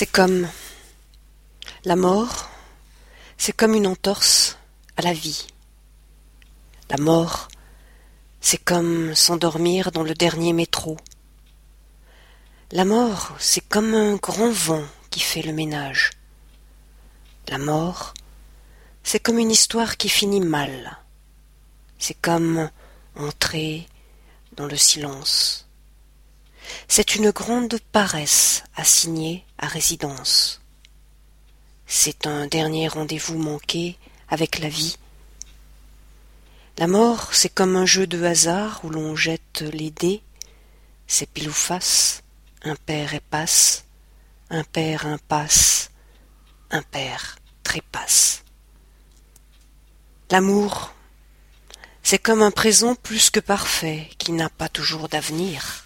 c'est comme la mort, c'est comme une entorse à la vie. La mort, c'est comme s'endormir dans le dernier métro. La mort, c'est comme un grand vent qui fait le ménage. La mort, c'est comme une histoire qui finit mal. C'est comme entrer dans le silence. C'est une grande paresse assignée à résidence. C'est un dernier rendez-vous manqué avec la vie. La mort, c'est comme un jeu de hasard où l'on jette les dés. C'est pile ou face, impair et passe, impair impasse, impair trépasse. L'amour, c'est comme un présent plus que parfait qui n'a pas toujours d'avenir.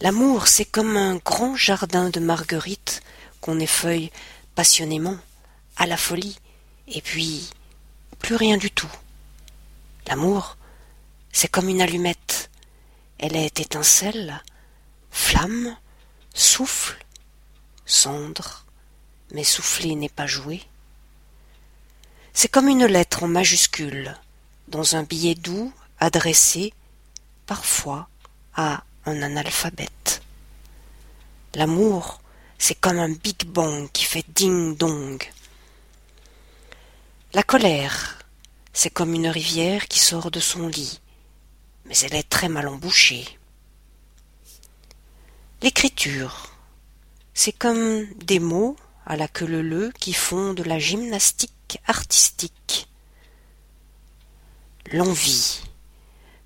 L'amour, c'est comme un grand jardin de marguerites qu'on effeuille passionnément, à la folie, et puis plus rien du tout. L'amour, c'est comme une allumette. Elle est étincelle, flamme, souffle, cendre, mais souffler n'est pas jouer. C'est comme une lettre en majuscule, dans un billet doux adressé, parfois, à un analphabète. L'amour, c'est comme un Big Bang qui fait ding-dong. La colère, c'est comme une rivière qui sort de son lit, mais elle est très mal embouchée. L'écriture, c'est comme des mots à la queue leu qui font de la gymnastique artistique. L'envie,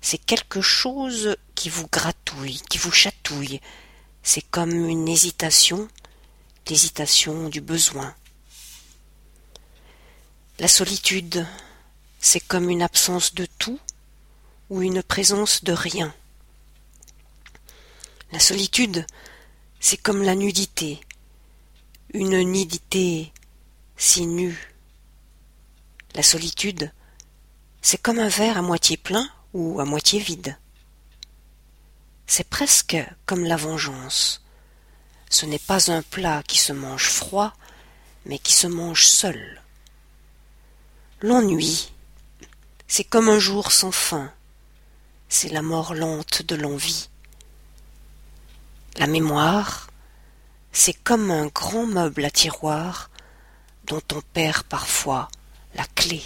c'est quelque chose qui vous gratouille, qui vous chatouille. C'est comme une hésitation, l'hésitation du besoin. La solitude, c'est comme une absence de tout ou une présence de rien. La solitude, c'est comme la nudité, une nudité si nue. La solitude, c'est comme un verre à moitié plein ou à moitié vide. C'est presque comme la vengeance. Ce n'est pas un plat qui se mange froid, mais qui se mange seul. L'ennui, c'est comme un jour sans fin, c'est la mort lente de l'envie. La mémoire, c'est comme un grand meuble à tiroir dont on perd parfois la clé.